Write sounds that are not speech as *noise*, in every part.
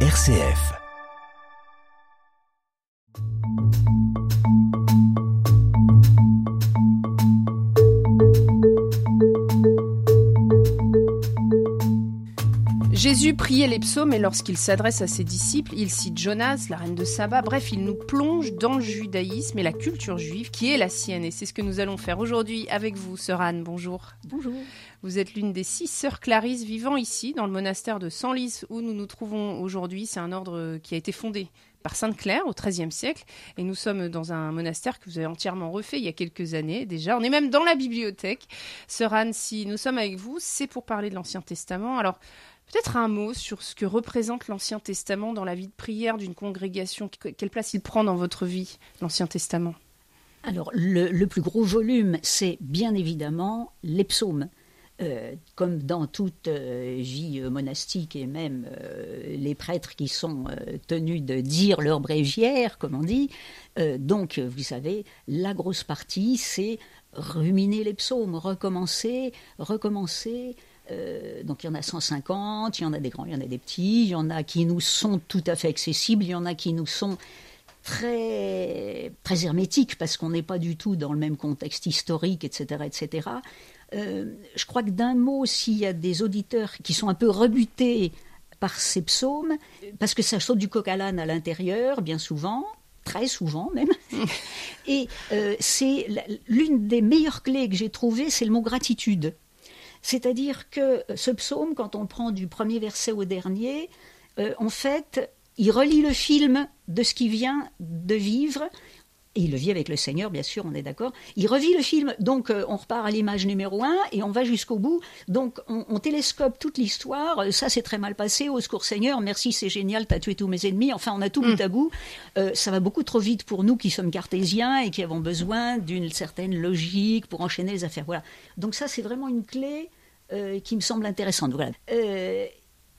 RCF. Jésus priait les psaumes et lorsqu'il s'adresse à ses disciples, il cite Jonas, la reine de Saba. Bref, il nous plonge dans le judaïsme et la culture juive qui est la sienne. Et c'est ce que nous allons faire aujourd'hui avec vous, sœur Anne. Bonjour. Bonjour. Vous êtes l'une des six sœurs Clarisse vivant ici, dans le monastère de Senlis, où nous nous trouvons aujourd'hui. C'est un ordre qui a été fondé par Sainte Claire au XIIIe siècle. Et nous sommes dans un monastère que vous avez entièrement refait il y a quelques années déjà. On est même dans la bibliothèque. Sœur Anne, si nous sommes avec vous, c'est pour parler de l'Ancien Testament. Alors, Peut-être un mot sur ce que représente l'Ancien Testament dans la vie de prière d'une congrégation. Quelle place il prend dans votre vie, l'Ancien Testament? Alors, le, plus gros volume, c'est bien évidemment les psaumes. Euh, comme dans toute euh, vie monastique et même euh, les prêtres qui sont tenus de dire leur bréviaire, comme on dit. donc, vous savez, la grosse partie, c'est ruminer les psaumes, recommencer, recommencer, euh, donc il y en a 150, il y en a des grands, il y en a des petits, il y en a qui nous sont tout à fait accessibles, il y en a qui nous sont très, très hermétiques parce qu'on n'est pas du tout dans le même contexte historique, etc. etc. Euh, je crois que d'un mot, s'il y a des auditeurs qui sont un peu rebutés par ces psaumes, parce que ça saute du coq à l'âne à l'intérieur, bien souvent, très souvent même. *laughs* Et euh, c'est l'une des meilleures clés que j'ai trouvées, c'est le mot gratitude. C'est-à-dire que ce psaume, quand on prend du premier verset au dernier, euh, en fait, il relie le film de ce qui vient de vivre. Et il le vit avec le Seigneur, bien sûr, on est d'accord. Il revit le film, donc euh, on repart à l'image numéro un et on va jusqu'au bout. Donc on, télescope toute l'histoire. Euh, ça, c'est très mal passé. Au secours, Seigneur, merci, c'est génial, t'as tué tous mes ennemis. Enfin, on a tout bout mm. à bout. ça va beaucoup trop vite pour nous qui sommes cartésiens et qui avons besoin d'une certaine logique pour enchaîner les affaires. Voilà. Donc ça, c'est vraiment une clé euh, qui me semble intéressante. Euh,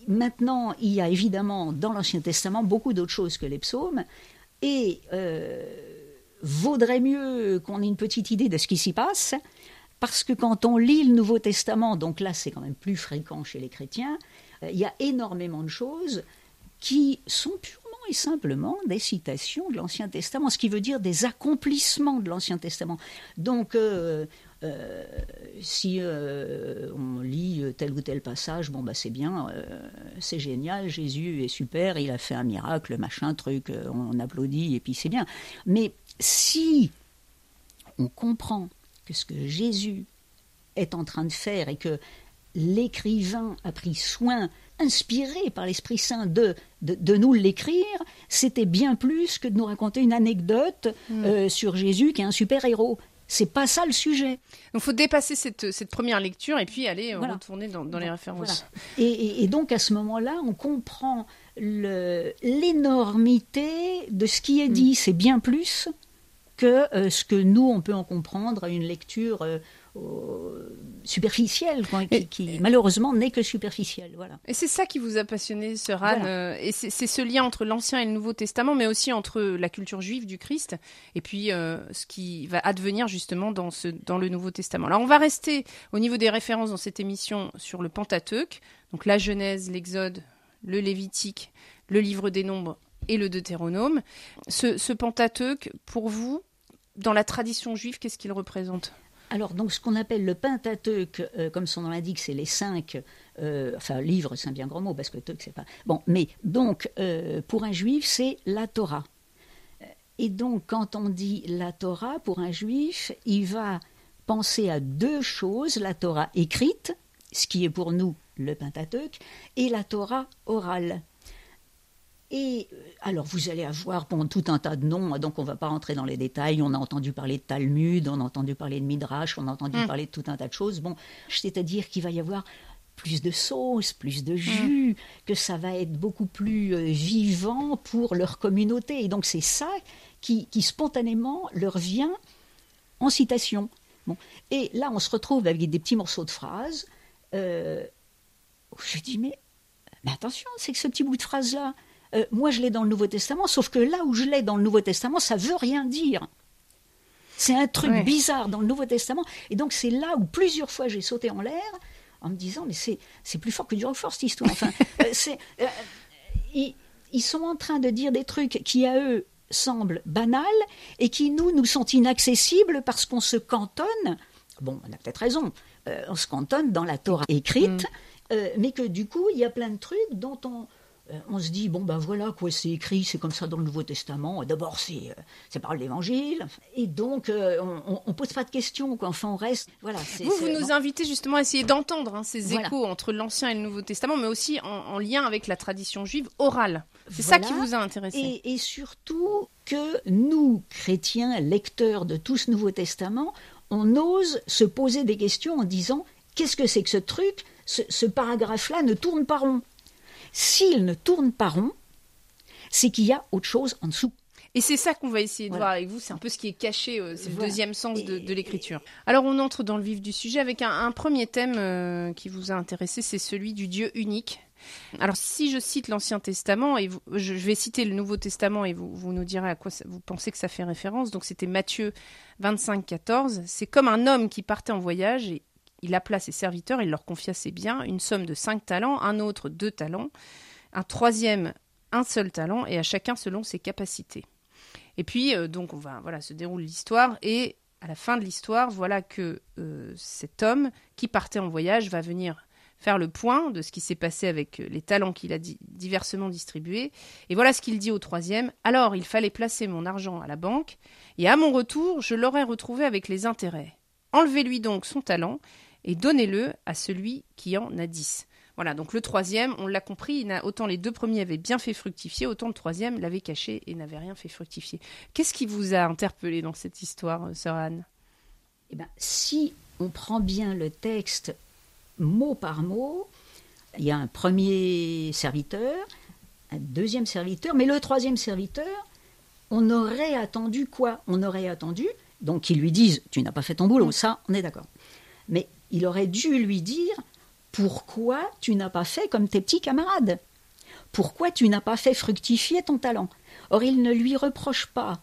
maintenant, il y a évidemment dans l'Ancien Testament beaucoup d'autres choses que les psaumes, et euh, vaudrait mieux qu'on ait une petite idée de ce qui s'y passe, parce que quand on lit le Nouveau Testament, donc là c'est quand même plus fréquent chez les chrétiens, il y a énormément de choses qui sont purement et simplement des citations de l'Ancien Testament, ce qui veut dire des accomplissements de l'Ancien Testament. Donc, si euh, on lit tel ou tel passage, bon bah c'est bien, euh, c'est génial, Jésus est super, il a fait un miracle, machin truc, on applaudit et puis c'est bien. Mais si on comprend que ce que Jésus est en train de faire et que l'écrivain a pris soin, inspiré par l'Esprit Saint, de, de, nous l'écrire, c'était bien plus que de nous raconter une anecdote mm. sur Jésus qui est un super-héros. C'est pas ça le sujet. Donc, faut dépasser cette, cette première lecture et puis aller euh, retourner dans, les références. Et, donc, à ce moment-là, on comprend l'énormité de ce qui est dit. Mm. C'est bien plus que euh, ce que nous, on peut en comprendre à une lecture euh, superficielle, qui, malheureusement n'est que superficielle. Voilà. Et c'est ça qui vous a passionné, Sœur Anne, euh, et c'est ce lien entre l'Ancien et le Nouveau Testament, mais aussi entre la culture juive du Christ et puis ce qui va advenir justement dans, ce, dans le Nouveau Testament. Alors on va rester au niveau des références dans cette émission sur le Pentateuque, donc la Genèse, l'Exode, le Lévitique, le Livre des Nombres et le Deutéronome. Ce, ce Pentateuque, pour vous, dans la tradition juive, qu'est-ce qu'il représente? Alors, donc, ce qu'on appelle le Pentateuque, euh, comme son nom l'indique, c'est les cinq, euh, enfin, livres, c'est un bien grand mot, parce que Teuk, c'est pas. Bon, mais donc, euh, pour un juif, c'est la Torah. Et donc, quand on dit la Torah, pour un juif, il va penser à deux choses la Torah écrite, ce qui est pour nous le Pentateuque, et la Torah orale. Et euh, alors vous allez avoir bon, tout un tas de noms, hein, donc on ne va pas rentrer dans les détails. On a entendu parler de Talmud, on a entendu parler de Midrash, on a entendu mm. parler de tout un tas de choses. Bon, c'est-à-dire qu'il va y avoir plus de sauce, plus de jus, mm. que ça va être beaucoup plus euh, vivant pour leur communauté. Et donc c'est ça qui, spontanément leur vient en citation. Bon. Et là, on se retrouve avec des petits morceaux de phrases. Euh, je dis, mais, mais attention, c'est que ce petit bout de phrase-là, euh, moi je l'ai dans le Nouveau Testament, sauf que là où je l'ai dans le Nouveau Testament, ça veut rien dire. C'est un truc bizarre dans le Nouveau Testament. Et donc c'est là où plusieurs fois j'ai sauté en l'air en me disant, mais c'est, plus fort que du Roquefort cette histoire. Enfin, *laughs* euh, euh, ils sont en train de dire des trucs qui à eux semblent banals et qui nous nous sont inaccessibles parce qu'on se cantonne. Bon, on a peut-être raison. On se cantonne dans la Torah écrite, mm. euh, mais que du coup, il y a plein de trucs dont on, on se dit, bon ben voilà, quoi, c'est écrit, c'est comme ça dans le Nouveau Testament. D'abord, c'est c'est par l'Évangile. Et donc, on ne pose pas de questions, quoi. Enfin, on reste. Voilà, vous, vous nous invitez justement à essayer d'entendre hein, ces échos entre l'Ancien et le Nouveau Testament, mais aussi en, lien avec la tradition juive orale. C'est ça qui vous a intéressé. Et, et surtout que nous, chrétiens, lecteurs de tout ce Nouveau Testament, on ose se poser des questions en disant qu'est-ce que c'est que ce truc? Ce, paragraphe-là ne tourne pas rond. S'il ne tourne pas rond, c'est qu'il y a autre chose en dessous. Et c'est ça qu'on va essayer de voir avec vous. C'est un peu ce qui est caché, euh, c'est le deuxième sens de, l'écriture. Alors on entre dans le vif du sujet avec un, premier thème euh, qui vous a intéressé, c'est celui du Dieu unique. Alors, si je cite l'Ancien Testament, et je vais citer le Nouveau Testament et vous, vous nous direz à quoi vous pensez que ça fait référence. Donc, c'était Matthieu 25, 14. C'est comme un homme qui partait en voyage et il appela ses serviteurs, il leur confia ses biens, une somme de cinq talents, un autre deux talents, un troisième un seul talent, et à chacun selon ses capacités. Et puis, euh, donc, on va, voilà, se déroule l'histoire, et à la fin de l'histoire, voilà que euh, cet homme qui partait en voyage va venir faire le point de ce qui s'est passé avec euh, les talents qu'il a diversement distribués. Et voilà ce qu'il dit au troisième. Alors, il fallait placer mon argent à la banque, et à mon retour, je l'aurais retrouvé avec les intérêts. Enlevez-lui donc son talent, et donnez-le à celui qui en a dix. Voilà, donc le troisième, on l'a compris, autant les deux premiers avaient bien fait fructifier, autant le troisième l'avait caché et n'avait rien fait fructifier. Qu'est-ce qui vous a interpellé dans cette histoire, euh, sœur Anne? Eh ben, Si on prend bien le texte mot par mot. Il y a un premier serviteur, un deuxième serviteur, mais le troisième serviteur, on aurait attendu quoi? On aurait attendu, donc qu'ils lui disent Tu n'as pas fait ton boulot, ça, on est d'accord. Mais il aurait dû lui dire Pourquoi tu n'as pas fait comme tes petits camarades? Pourquoi tu n'as pas fait fructifier ton talent? Or, il ne lui reproche pas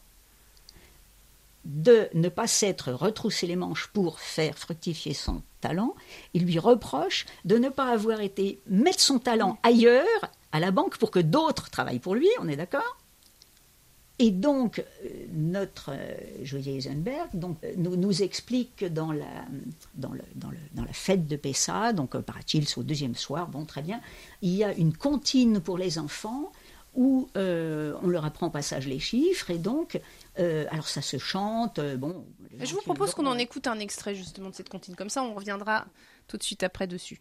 de ne pas s'être retroussé les manches pour faire fructifier son talent, il lui reproche de ne pas avoir été mettre son talent ailleurs, à la banque, pour que d'autres travaillent pour lui, on est d'accord? Et donc, euh, notre euh, Joyer Eisenberg donc, euh, nous, nous, explique que dans la, dans, le, dans, le, dans la fête de Pessa, donc paraît-il, au deuxième soir, bon, très bien, il y a une comptine pour les enfants où on leur apprend au passage les chiffres, et donc euh, alors ça se chante. Euh, bon. Je vous propose qu'on en écoute un extrait justement de cette comptine. Comme ça, on reviendra tout de suite après dessus.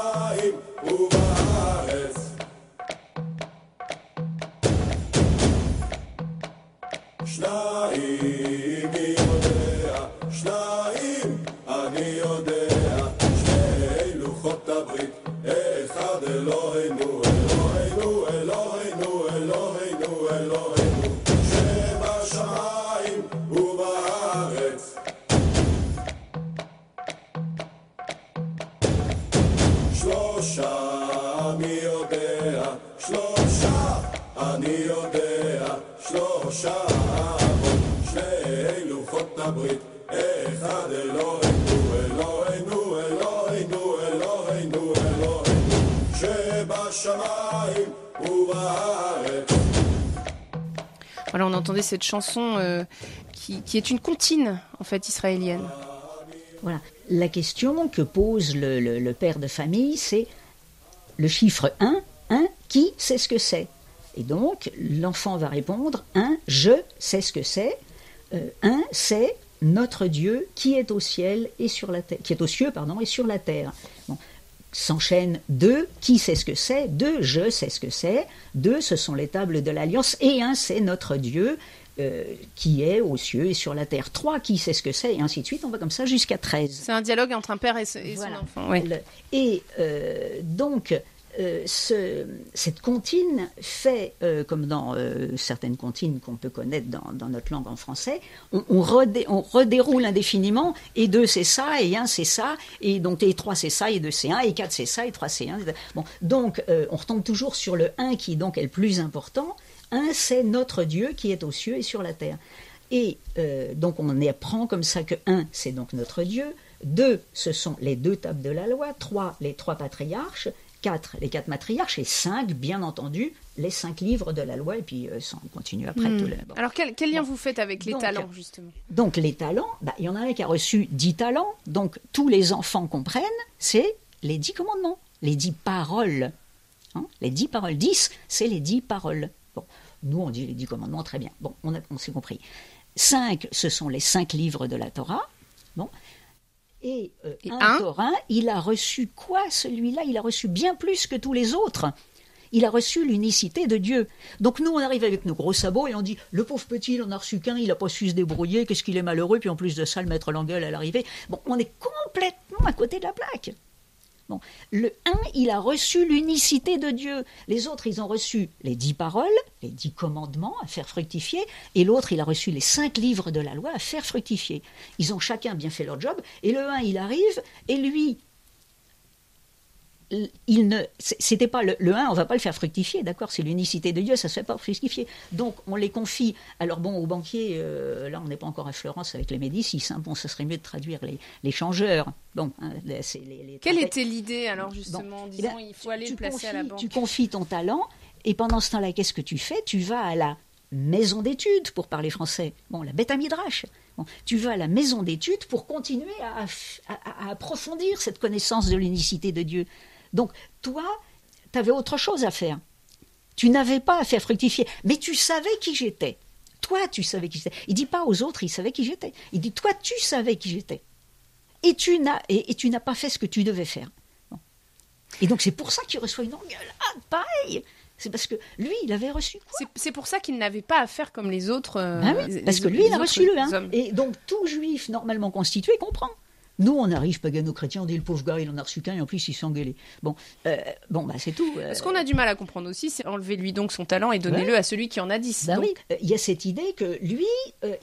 Voilà, on entendait cette chanson euh, qui, est une comptine, en fait, israélienne. Voilà. La question que pose le, père de famille, c'est le chiffre 1, 1, qui sait ce que c'est? Et donc, l'enfant va répondre 1, je sais ce que c'est. 1, euh, c'est notre Dieu qui est au ciel et sur la terre, qui est aux cieux, pardon, et sur la terre. S'enchaîne deux, qui sait ce que c'est Deux, je sais ce que c'est. Deux, ce sont les tables de l'alliance. Et un, c'est notre Dieu euh, qui est aux cieux et sur la terre. Trois, qui sait ce que c'est Et ainsi de suite. On va comme ça jusqu'à 13. C'est un dialogue entre un père et, son enfant. Et euh, donc, euh, ce- cette comptine fait, euh, comme dans euh, certaines comptines qu'on peut connaître dans, dans notre langue en français, on, on redé- on redéroule indéfiniment, et 2 c'est ça, et 1 c'est ça, et donc et 3 c'est ça, et 2 c'est 1, et 4 c'est ça, et 3 c'est 1. Bon, donc euh, on retombe toujours sur le 1 qui donc est le plus important. 1 c'est notre Dieu qui est aux cieux et sur la terre. Et euh, donc on apprend comme ça que 1 c'est donc notre Dieu, 2 ce sont les deux tables de la loi, 3 les trois patriarches, 4 les quatre matriarches et 5 bien entendu les cinq livres de la loi et puis euh, ça on continue après Hmm. tout le- bon. Alors quel, quel lien Bon. vous faites avec les Donc, talents justement? Donc les talents, bah, il y en a un qui a reçu 10 talents, donc tous les enfants comprennent, c'est les 10 commandements, les 10 paroles. Hein, les 10 paroles, 10 c'est les 10 paroles. Bon, nous on dit les 10 commandements, très bien, bon, on, a- on s'est compris. 5 ce sont les 5 livres de la Torah. Bon. Et, euh, Et un un Corin, il a reçu quoi celui-là? Il a reçu bien plus que tous les autres. Il a reçu l'unicité de Dieu. Donc nous, on arrive avec nos gros sabots et on dit le pauvre petit, il en a reçu qu'un, il n'a pas su se débrouiller, qu'est-ce qu'il est malheureux, puis en plus de ça, le maître l'engueule à l'arrivée. Bon, on est complètement à côté de la plaque. Le 1, il a reçu l'unicité de Dieu. Les autres, ils ont reçu les dix paroles, les dix commandements à faire fructifier, et l'autre, il a reçu les cinq livres de la loi à faire fructifier. Ils ont chacun bien fait leur job, et le 1, il arrive, et lui, il ne, c'était pas le, le 1, on va pas le faire fructifier, d'accord C'est l'unicité de Dieu, ça se fait pas fructifier. Donc on les confie. Alors bon, aux banquiers, euh, là on n'est pas encore à Florence avec les Médicis. Hein, bon, ça serait mieux de traduire les, les changeurs. Bon, hein, les- c'est les, les Quelle était l'idée alors justement en eh disant ben, il faut aller le placer à la banque Tu confies ton talent, et pendant ce temps-là, qu'est-ce que tu fais? Tu vas à la maison d'études, pour parler français. Bon, la bête à midrash. Bon, tu vas à la maison d'études pour continuer à, à- à approfondir cette connaissance de l'unicité de Dieu. Donc, toi, tu avais autre chose à faire. Tu n'avais pas à faire fructifier, mais tu savais qui j'étais. Toi, tu savais qui j'étais. Il dit pas aux autres, il savait qui j'étais. Il dit, toi, tu savais qui j'étais. Et tu n'as et, et tu n'as pas fait ce que tu devais faire. Bon. Et donc c'est pour ça qu'il reçoit une engueulade pareil. C'est parce que lui, il avait reçu quoi? C'est- pour ça qu'il n'avait pas à faire comme les autres. euh, Ah oui, les- Parce que lui, il a reçu le 1. hommes. Et donc tout juif normalement constitué comprend. Nous, on arrive pagano-chrétien, on dit le pauvre gars, il en a reçu qu'un et en plus il s'est engueulé. Bon, euh, bon bah c'est tout. euh, Ce qu'on a du mal à comprendre aussi, c'est enlever lui donc son talent et donnez-le à celui qui en a 10. Ben Donc, oui, euh, il y a cette idée que lui,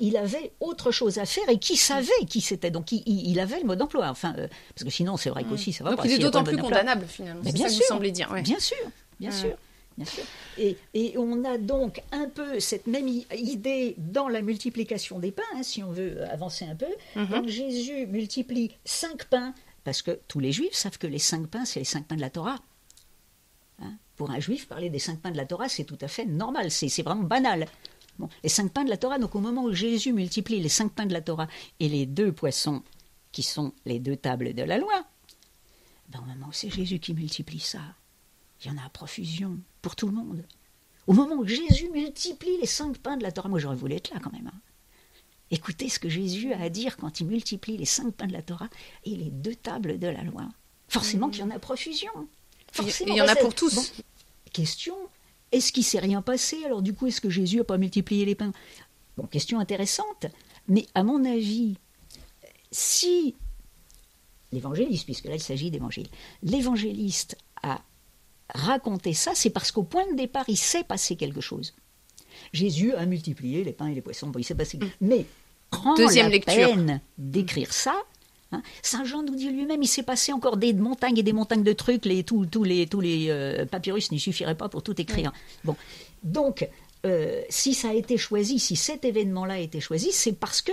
il avait autre chose à faire et qui savait qui c'était. Donc il, avait le mode d'emploi. Enfin, parce que sinon, c'est vrai qu'aussi, ça va donc pas. il est d'autant plus le condamnable finalement. Mais bien ça sûr. vous semblez dire. ouais. Bien sûr, bien sûr, bien sûr. Et, et on a donc un peu cette même idée dans la multiplication des pains, hein, si on veut avancer un peu. Mhm. Donc Jésus multiplie cinq pains, parce que tous les juifs savent que les cinq pains, c'est les cinq pains de la Torah. Hein, Pour un juif, parler des cinq pains de la Torah, c'est tout à fait normal, c'est c'est vraiment banal. Bon, les cinq pains de la Torah, donc au moment où Jésus multiplie les cinq pains de la Torah et les deux poissons qui sont les deux tables de la loi, ben, au moment où c'est Jésus qui multiplie ça, il y en a à profusion pour tout le monde. Au moment où Jésus multiplie les cinq pains de la Torah, moi j'aurais voulu être là quand même. hein. Écoutez ce que Jésus a à dire quand il multiplie les cinq pains de la Torah et les deux tables de la loi. Forcément qu'il y en a profusion. Forcément. Il y en a pour tous. Bon, question est-ce qu'il s'est rien passé? Alors du coup, est-ce que Jésus n'a pas multiplié les pains? Bon, question intéressante. Mais à mon avis, si l'évangéliste, puisque là il s'agit d'évangile, l'évangéliste a raconté ça, c'est parce qu'au point de départ, il s'est passé quelque chose. Jésus a multiplié les pains et les poissons. Bon, il s'est passé. Mais prend Mm. Deuxième la lecture. peine d'écrire ça. hein. Saint Jean nous dit lui-même, il s'est passé encore des montagnes et des montagnes de trucs. Les, tous, tous les, tous les euh, papyrus n'y suffiraient pas pour tout écrire. Bon, donc, euh, si ça a été choisi, si cet événement-là a été choisi, c'est parce que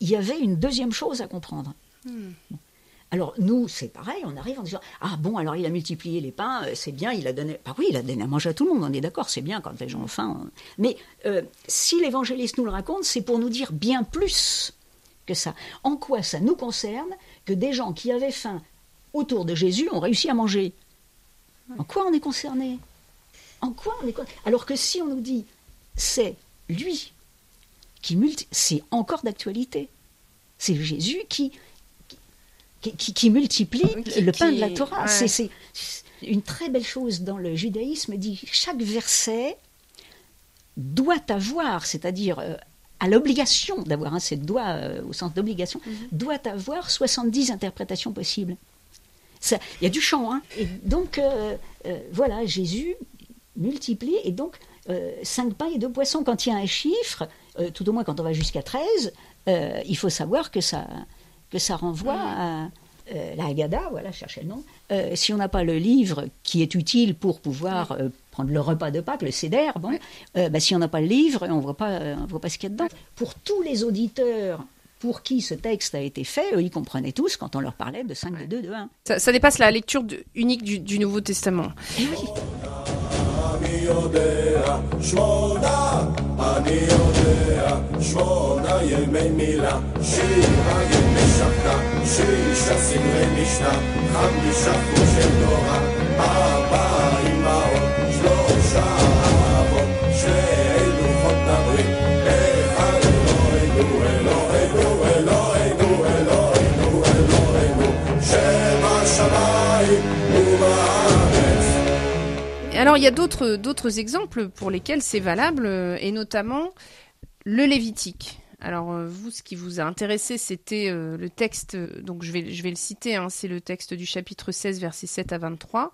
il y avait une deuxième chose à comprendre. Bon. Alors nous, c'est pareil, on arrive en disant ah bon alors il a multiplié les pains, euh, c'est bien, il a donné, bah oui, il a donné à manger à tout le monde, on est d'accord, c'est bien quand les gens ont faim. on- Mais euh, si l'évangéliste nous le raconte, c'est pour nous dire bien plus que ça. En quoi ça nous concerne que des gens qui avaient faim autour de Jésus ont réussi à manger? En quoi on est concerné? En quoi on est con- Alors que si on nous dit c'est lui qui multi, c'est encore d'actualité. C'est Jésus qui qui, qui- qui multiplie Qui- le pain de la Torah. ouais. C'est- une très belle chose dans le judaïsme. Dit chaque verset doit avoir, c'est-à-dire euh, à l'obligation d'avoir, hein, c'est doit euh, au sens d'obligation, Mhm. doit avoir 70 interprétations possibles. Il y a du chant. Hein. Et donc, voilà, Jésus multiplie. Et donc, cinq pains et deux poissons, quand il y a un chiffre, tout au moins quand on va jusqu'à 13, il faut savoir que ça, que ça renvoie à euh, la Haggadah, voilà, cherchez le nom. Euh, si on n'a pas le livre qui est utile pour pouvoir euh, prendre le repas de Pâques, le Seder, bon, bah, si on n'a pas le livre, on ne voit pas ce qu'il y a dedans. Pour tous les auditeurs pour qui ce texte a été fait, eux, ils comprenaient tous quand on leur parlait de 5, de 2, de 1. Ça, dépasse la lecture unique du, Nouveau Testament. Oui. Alors, il y a d'autres exemples pour lesquels c'est valable, euh, et notamment le Lévitique. Alors, euh, vous, ce qui vous a intéressé, c'était euh, le texte, donc je vais, je vais le citer, hein, c'est le texte du chapitre 16, versets 7 à 23,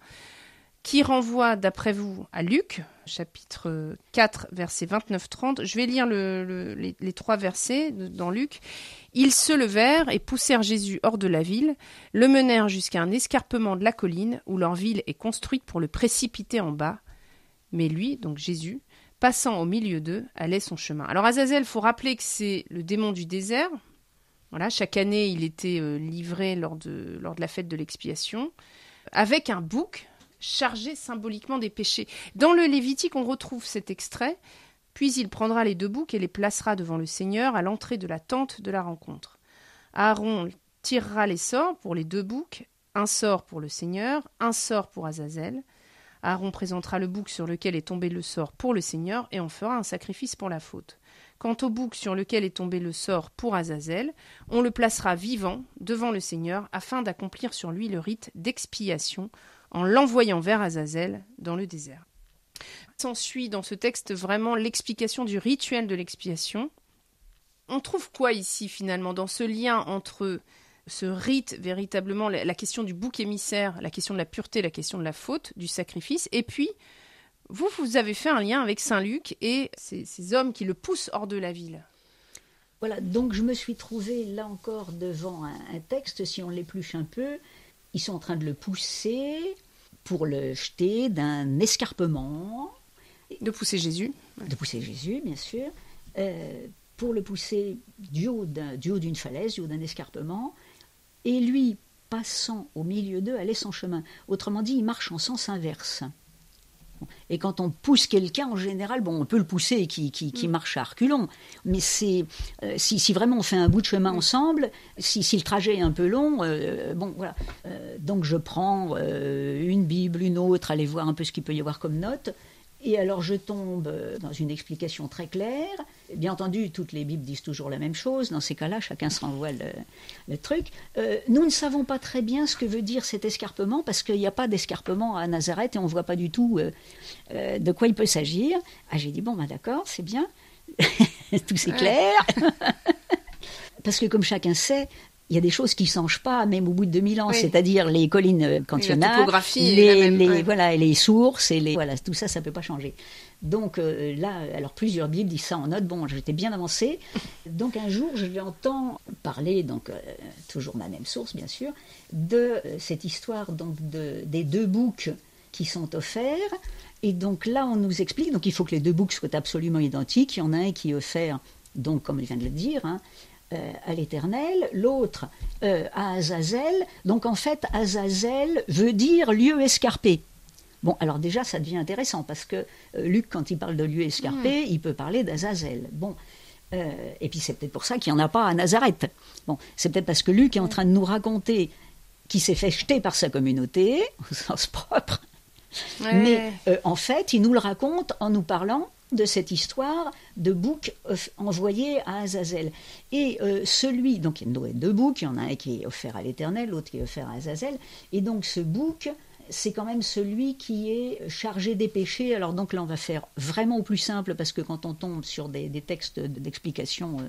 qui renvoie, d'après vous, à Luc, chapitre 4, versets 29-30. Je vais lire les, trois versets dans Luc. Ils se levèrent et poussèrent Jésus hors de la ville, le menèrent jusqu'à un escarpement de la colline où leur ville est construite pour le précipiter en bas. Mais lui, donc Jésus, passant au milieu d'eux, allait son chemin. Alors Azazel, faut rappeler que c'est le démon du désert. Voilà, chaque année, il était euh, livré lors de, lors de la fête de l'expiation, avec un bouc chargé symboliquement des péchés. Dans le Lévitique, on retrouve cet extrait puis il prendra les deux boucs et les placera devant le Seigneur à l'entrée de la tente de la rencontre. Aaron tirera les sorts pour les deux boucs, un sort pour le Seigneur, un sort pour Azazel. Aaron présentera le bouc sur lequel est tombé le sort pour le Seigneur et en fera un sacrifice pour la faute. Quant au bouc sur lequel est tombé le sort pour Azazel, on le placera vivant devant le Seigneur afin d'accomplir sur lui le rite d'expiation en l'envoyant vers Azazel dans le désert. S'ensuit dans ce texte vraiment l'explication du rituel de l'expiation. On trouve quoi ici finalement dans ce lien entre ce rite, véritablement la question du bouc émissaire, la question de la pureté, la question de la faute, du sacrifice, et puis vous, vous avez fait un lien avec Saint Luc et ces, hommes qui le poussent hors de la ville. Voilà, donc je me suis trouvée là encore devant un, un texte, si on l'épluche un peu, ils sont en train de le pousser, pour le jeter d'un escarpement. De pousser Jésus. De pousser Jésus, bien sûr. Euh, pour le pousser du haut d'une falaise, du haut d'un escarpement. Et lui, passant au milieu d'eux, allait son chemin. Autrement dit, il marche en sens inverse. Et quand on pousse quelqu'un, en général, bon, on peut le pousser qui, qui, qui mm. marche à reculons. Mais c'est euh, si, si, vraiment on fait un bout de chemin ensemble, si, si le trajet est un peu long, euh, bon, voilà. Euh, donc je prends une Bible, une autre, aller voir un peu ce qu'il peut y avoir comme note. Et alors je tombe dans une explication très claire. Bien entendu, toutes les Bibles disent toujours la même chose. Dans ces cas-là, chacun se renvoie le, truc. Euh, nous ne savons pas très bien ce que veut dire cet escarpement parce qu'il n'y a pas d'escarpement à Nazareth et on ne voit pas du tout euh, euh, de quoi il peut s'agir. Ah, j'ai dit, bon, ben d'accord, c'est bien. *laughs* tout c'est clair. *laughs* parce que comme chacun sait, il y a des choses qui ne changent pas, même au bout de 2000 ans, c'est-à-dire les collines euh, quand il y en a, les, les voilà, les sources, et les, voilà, tout ça, ça ne peut pas changer. Donc euh, là, alors plusieurs Bibles disent ça en note, bon, j'étais bien avancé. *laughs* Donc un jour, je l'entends parler, donc euh, toujours ma même source, bien sûr, de cette histoire donc de, des deux boucs qui sont offerts. Et donc là, on nous explique, donc il faut que les deux boucs soient absolument identiques. Il y en a un qui est offert, donc comme il vient de le dire, hein, à l'Éternel, l'autre euh, à Azazel. Donc en fait, Azazel veut dire lieu escarpé. Bon, alors déjà, ça devient intéressant parce que euh, Luc, quand il parle de lieu escarpé, hmm. il peut parler d'Azazel. Bon, et puis c'est peut-être pour ça qu'il n'y en a pas à Nazareth. Bon, c'est peut-être parce que Luc est en train de nous raconter qu'il s'est fait jeter par sa communauté, *laughs* au sens propre. Mais en fait, il nous le raconte en nous parlant de cette histoire de bouc envoyé à Azazel. Et euh, celui, donc il y a deux boucs, il y en a un qui est offert à l'Éternel, l'autre qui est offert à Azazel, et donc ce bouc, c'est quand même celui qui est chargé des péchés. Alors donc là, on va faire vraiment au plus simple, parce que quand on tombe sur des, textes d'explication, euh,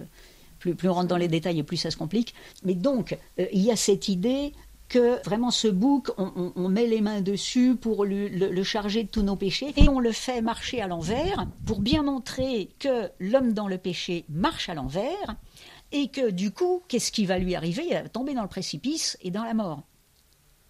plus, plus on rentre dans les détails et plus ça se complique. Mais donc, euh, il y a cette idée que vraiment ce bouc, on, met les mains dessus pour le, charger de tous nos péchés et on le fait marcher à l'envers pour bien montrer que l'homme dans le péché marche à l'envers et que du coup, qu'est-ce qui va lui arriver? Il va tomber dans le précipice et dans la mort.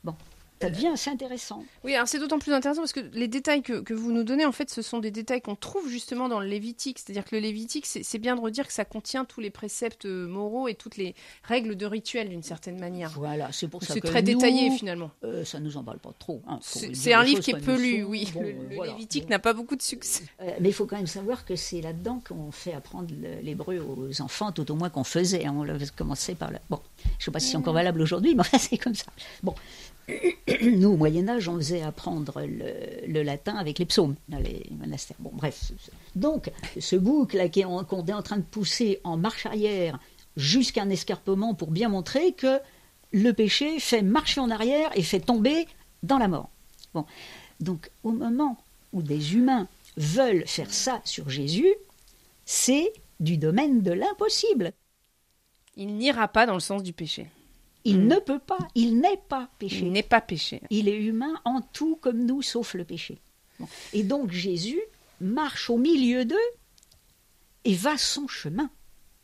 Bon ça devient assez intéressant. Oui, alors c'est d'autant plus intéressant parce que les détails que, vous nous donnez, en fait, ce sont des détails qu'on trouve justement dans le Lévitique. C'est-à-dire que le Lévitique, c'est bien de redire que ça contient tous les préceptes moraux et toutes les règles de rituel d'une certaine manière. Voilà, c'est pour ça que c'est très détaillé finalement. Euh, ça nous en parle pas trop. Hein, c'est un livre qui est peu lu, oui. le, Lévitique n'a pas beaucoup de succès. Euh, mais il faut quand même savoir que c'est là-dedans qu'on fait apprendre l'hébreu aux enfants, tout au moins qu'on faisait. Hein. on avait commencé par là. Bon, je ne sais pas si c'est encore valable aujourd'hui, mais *laughs* c'est comme ça. Bon, *coughs* nous, au Moyen-Âge, on faisait apprendre le, latin avec les psaumes dans les monastères. Bon, bref. Donc, ce bouc là qu'on est en train de pousser en marche arrière jusqu'à un escarpement pour bien montrer que le péché fait marcher en arrière et fait tomber dans la mort. Bon. Donc, au moment où des humains veulent faire ça sur Jésus, c'est du domaine de l'impossible. Il n'ira pas dans le sens du péché. Il mm. ne peut pas, il n'est pas péché. Il n'est pas péché. Il est humain en tout comme nous, sauf le péché. Et donc Jésus marche au milieu d'eux et va son chemin.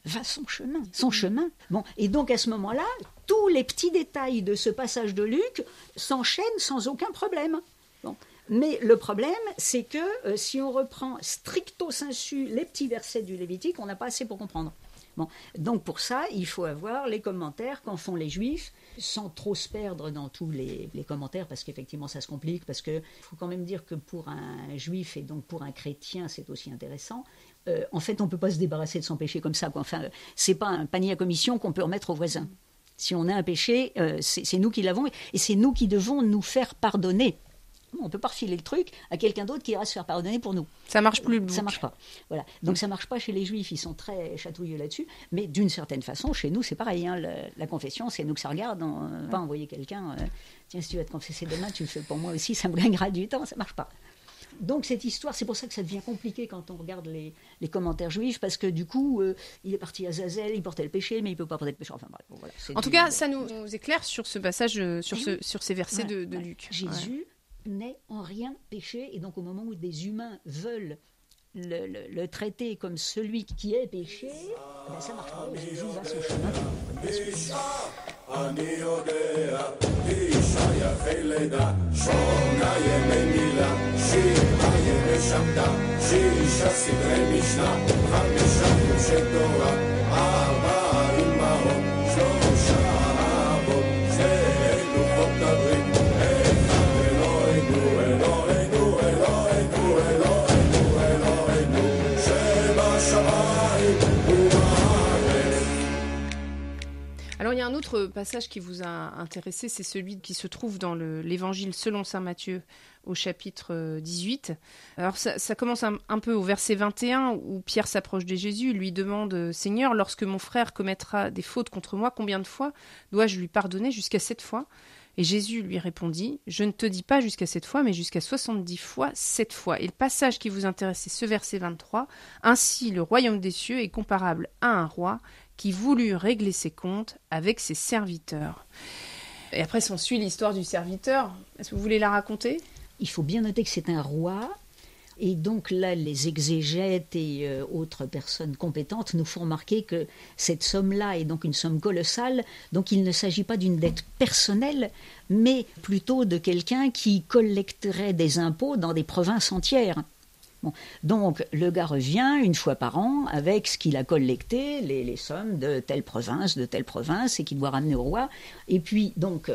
Va son chemin, son chemin. Bon, et donc à ce moment-là, tous les petits détails de ce passage de Luc s'enchaînent sans aucun problème. Bon. Mais le problème, c'est que euh, si on reprend stricto sensu les petits versets du Lévitique, on n'a pas assez pour comprendre. Donc pour ça, il faut avoir les commentaires qu'en font les juifs, sans trop se perdre dans tous les, commentaires, parce qu'effectivement ça se complique, parce qu'il faut quand même dire que pour un juif et donc pour un chrétien, c'est aussi intéressant. Euh, en fait, on ne peut pas se débarrasser de son péché comme ça. Quoi. Enfin, c'est pas un panier à commission qu'on peut remettre au voisin. Si on a un péché, euh, c'est nous qui l'avons et c'est nous qui devons nous faire pardonner. On ne peut pas refiler le truc à quelqu'un d'autre qui ira se faire pardonner pour nous. Ça marche plus. Ça marche pas. Voilà. Donc ça marche pas chez les juifs, ils sont très chatouilleux là-dessus. Mais d'une certaine façon, chez nous, c'est pareil. Hein. la, confession, c'est nous que ça regarde. On ne va pas envoyer quelqu'un. Euh, Tiens, si tu vas te confesser demain, tu le fais pour moi aussi. Ça me gagnera du temps. Ça marche pas. Donc cette histoire, c'est pour ça que ça devient compliqué quand on regarde les, commentaires juifs, parce que du coup, euh, il est parti à Zazel, il portait le péché, mais il peut pas porter le péché. Enfin voilà, en tout cas, ça nous, éclaire sur ce passage, euh, sur, ce, sur ces versets de, Luc. Jésus n'est en rien péché. Et donc au moment où des humains veulent le, traiter comme celui qui est péché, eh ben ça marche pas. Jésus va son chemin. Autre passage qui vous a intéressé, c'est celui qui se trouve dans l'évangile selon Saint Matthieu au chapitre 18. Alors ça, commence un, peu au verset 21 où Pierre s'approche de Jésus, lui demande Seigneur, lorsque mon frère commettra des fautes contre moi, combien de fois dois-je lui pardonner jusqu'à sept fois? Et Jésus lui répondit Je ne te dis pas jusqu'à sept fois, mais jusqu'à soixante-dix fois sept fois. Et le passage qui vous intéresse, c'est ce verset 23. Ainsi, le royaume des cieux est comparable à un roi qui voulut régler ses comptes avec ses serviteurs. Et après s'ensuit l'histoire du serviteur. Est-ce que vous voulez la raconter? Il faut bien noter que c'est un roi. Et donc là, les exégètes et euh, autres personnes compétentes nous font remarquer que cette somme-là est donc une somme colossale. Donc il ne s'agit pas d'une dette personnelle, mais plutôt de quelqu'un qui collecterait des impôts dans des provinces entières. Donc le gars revient une fois par an avec ce qu'il a collecté, les, sommes de telle province, de telle province, et qu'il doit ramener au roi. Et puis donc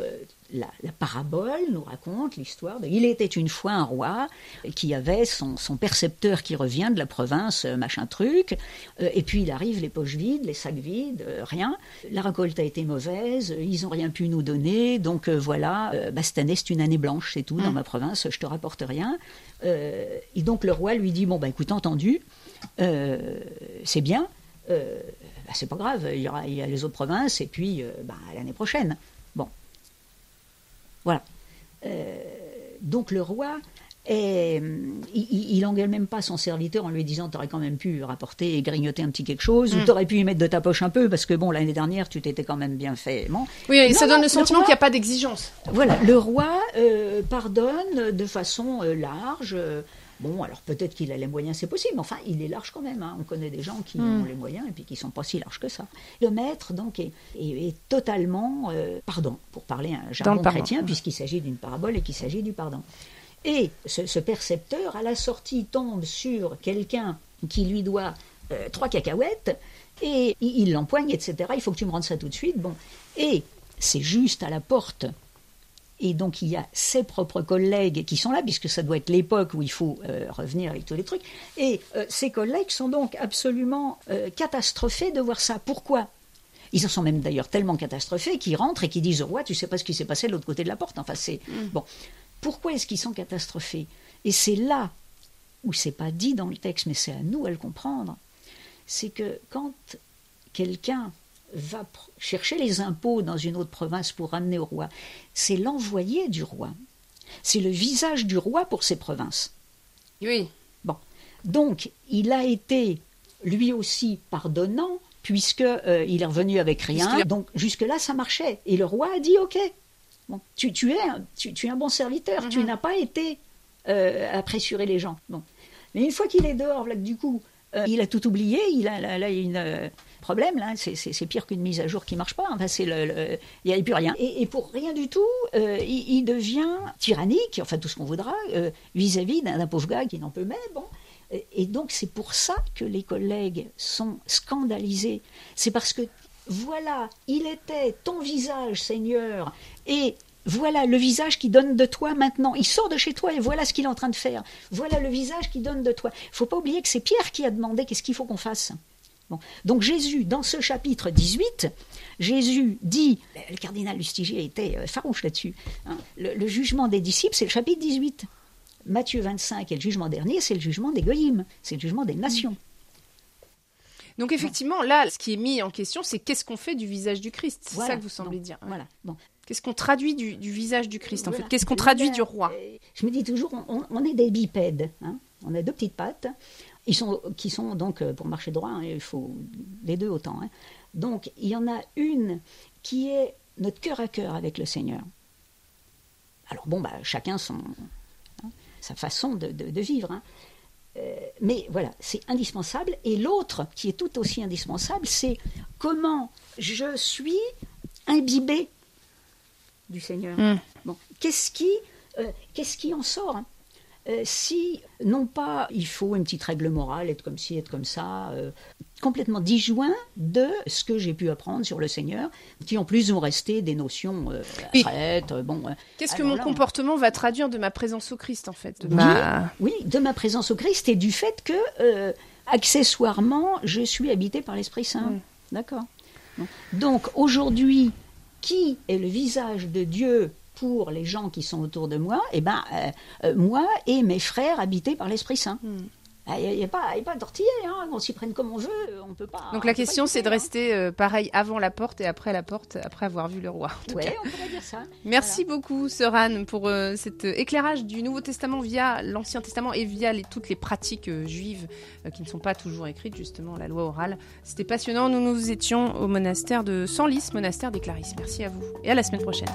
euh, la, parabole nous raconte l'histoire de... Il était une fois un roi qui avait son, percepteur qui revient de la province, euh, machin truc, euh, et puis il arrive les poches vides, les sacs vides, rien. La récolte a été mauvaise, ils n'ont rien pu nous donner, donc voilà, bah, cette année c'est une année blanche, c'est tout, dans mmh. ma province, je te rapporte rien. Euh, et donc le roi lui dit bon bah écoute entendu, euh, c'est bien, euh, bah, c'est pas grave, il y, aura, il y a les autres provinces et puis bah, l'année prochaine. Bon, voilà. donc le roi il, il engueule même pas son serviteur en lui disant T'aurais quand même pu rapporter et grignoter un petit quelque chose, ou Mm. t'aurais pu y mettre de ta poche un peu, parce que bon, l'année dernière, tu t'étais quand même bien fait. Bon. Oui, et ça donne non, le sentiment qu'il n'y a pas d'exigence. Voilà, le roi euh, pardonne de façon euh, large. Bon, alors peut-être qu'il a les moyens, c'est possible, mais enfin, il est large quand même. hein. On connaît des gens qui Mm. ont les moyens et puis qui sont pas si larges que ça. Le maître, donc, est, est- est totalement euh, pardon, pour parler un jargon chrétien, puisqu'il s'agit d'une parabole et qu'il s'agit du pardon. Et ce, ce percepteur, à la sortie, tombe sur quelqu'un qui lui doit euh, trois cacahuètes, et il l'empoigne, etc. Il faut que tu me rendes ça tout de suite. Bon. Et c'est juste à la porte et donc il y a ses propres collègues qui sont là, puisque ça doit être l'époque où il faut euh, revenir avec tous les trucs. Et euh, ses collègues sont donc absolument euh, catastrophés de voir ça. Pourquoi? Ils en sont même d'ailleurs tellement catastrophés qu'ils rentrent et qu'ils disent au roi, tu sais pas ce qui s'est passé de l'autre côté de la porte. Enfin, c'est bon. Pourquoi est-ce qu'ils sont catastrophés? Et c'est là où c'est pas dit dans le texte, mais c'est à nous à le comprendre. C'est que quand quelqu'un va chercher les impôts dans une autre province pour ramener au roi, c'est l'envoyé du roi. C'est le visage du roi pour ces provinces. Oui. Donc, il a été lui aussi pardonnant, puisque euh, il est revenu avec rien. Donc, jusque-là, ça marchait. Et le roi a dit OK. Bon, tu, tu es, un, tu, tu es un bon serviteur. Tu Mhm. n'as pas été euh, à pressurer les gens. Bon. Mais une fois qu'il est dehors, là, du coup, euh, il a tout oublié. Il a là, là, une problème. Là, c'est, pire qu'une mise à jour qui marche pas. C'est le, il n'y a plus rien. Et, pour rien du tout, euh, il, devient tyrannique. Enfin, tout ce qu'on voudra euh, vis-à-vis d'un, pauvre gars qui n'en peut même. Bon. Et donc c'est pour ça que les collègues sont scandalisés. C'est parce que voilà, il était ton visage, Seigneur, et voilà le visage qui donne de toi maintenant. Il sort de chez toi et voilà ce qu'il est en train de faire. Voilà le visage qui donne de toi. Il faut pas oublier que c'est Pierre qui a demandé qu'est-ce qu'il faut qu'on fasse. Bon. Donc Jésus, dans ce chapitre 18, Jésus dit, le cardinal Lustiger était euh, farouche là-dessus, hein, le, le jugement des disciples, c'est le chapitre 18. Matthieu 25 et le jugement dernier, c'est le jugement des goyim, c'est le jugement des nations. Donc effectivement, là, ce qui est mis en question, c'est qu'est-ce qu'on fait du visage du Christ. C'est Voilà. ça que vous semblez Donc, dire. Voilà. Bon. Qu'est-ce qu'on traduit du, du visage du Christ, en fait Qu'est-ce qu'on traduit bien, du roi euh, Je me dis toujours, on, on est des bipèdes. hein. On a deux petites pattes, ils sont, qui sont donc, euh, pour marcher droit, hein, il faut les deux autant. hein. Donc, il y en a une qui est notre cœur à cœur avec le Seigneur. Alors, bon, bah, chacun son, hein, sa façon de, de- de vivre. Euh, mais voilà, c'est indispensable. Et l'autre, qui est tout aussi indispensable, c'est comment je suis imbibé du Seigneur. Mm. Bon, qu'est-ce qui, euh, qu'est-ce qui en sort Euh, Si, non pas, il faut une petite règle morale, être comme ci, être comme ça, euh, complètement disjoint de ce que j'ai pu apprendre sur le Seigneur, qui en plus ont resté des notions euh, euh, bon, Qu'est-ce que mon là, on- comportement va traduire de ma présence au Christ, en fait? De Oui. ma- oui, de ma présence au Christ et du fait que, accessoirement, je suis habité par l'Esprit Saint. Mm. D'accord. Donc, aujourd'hui, qui est le visage de Dieu pour les gens qui sont autour de moi Eh bien, moi et mes frères habités par l'Esprit Saint. Mm. Il n'y a, pas- pas d'ortiller, hein, on s'y prenne comme on veut, on peut pas. Donc on la question, c'est de écouter, rester euh, pareil avant la porte et après la porte, après avoir vu le roi. hein. cas. on pourrait dire ça. Merci beaucoup, Sœur Anne, pour euh, cet euh, éclairage du Nouveau Testament via l'Ancien Testament et via les- toutes les pratiques euh, juives euh, qui ne sont pas toujours écrites, justement, la loi orale. C'était passionnant. Nous nous étions au monastère de Senlis, monastère des Clarisses. Merci à vous et à la semaine prochaine.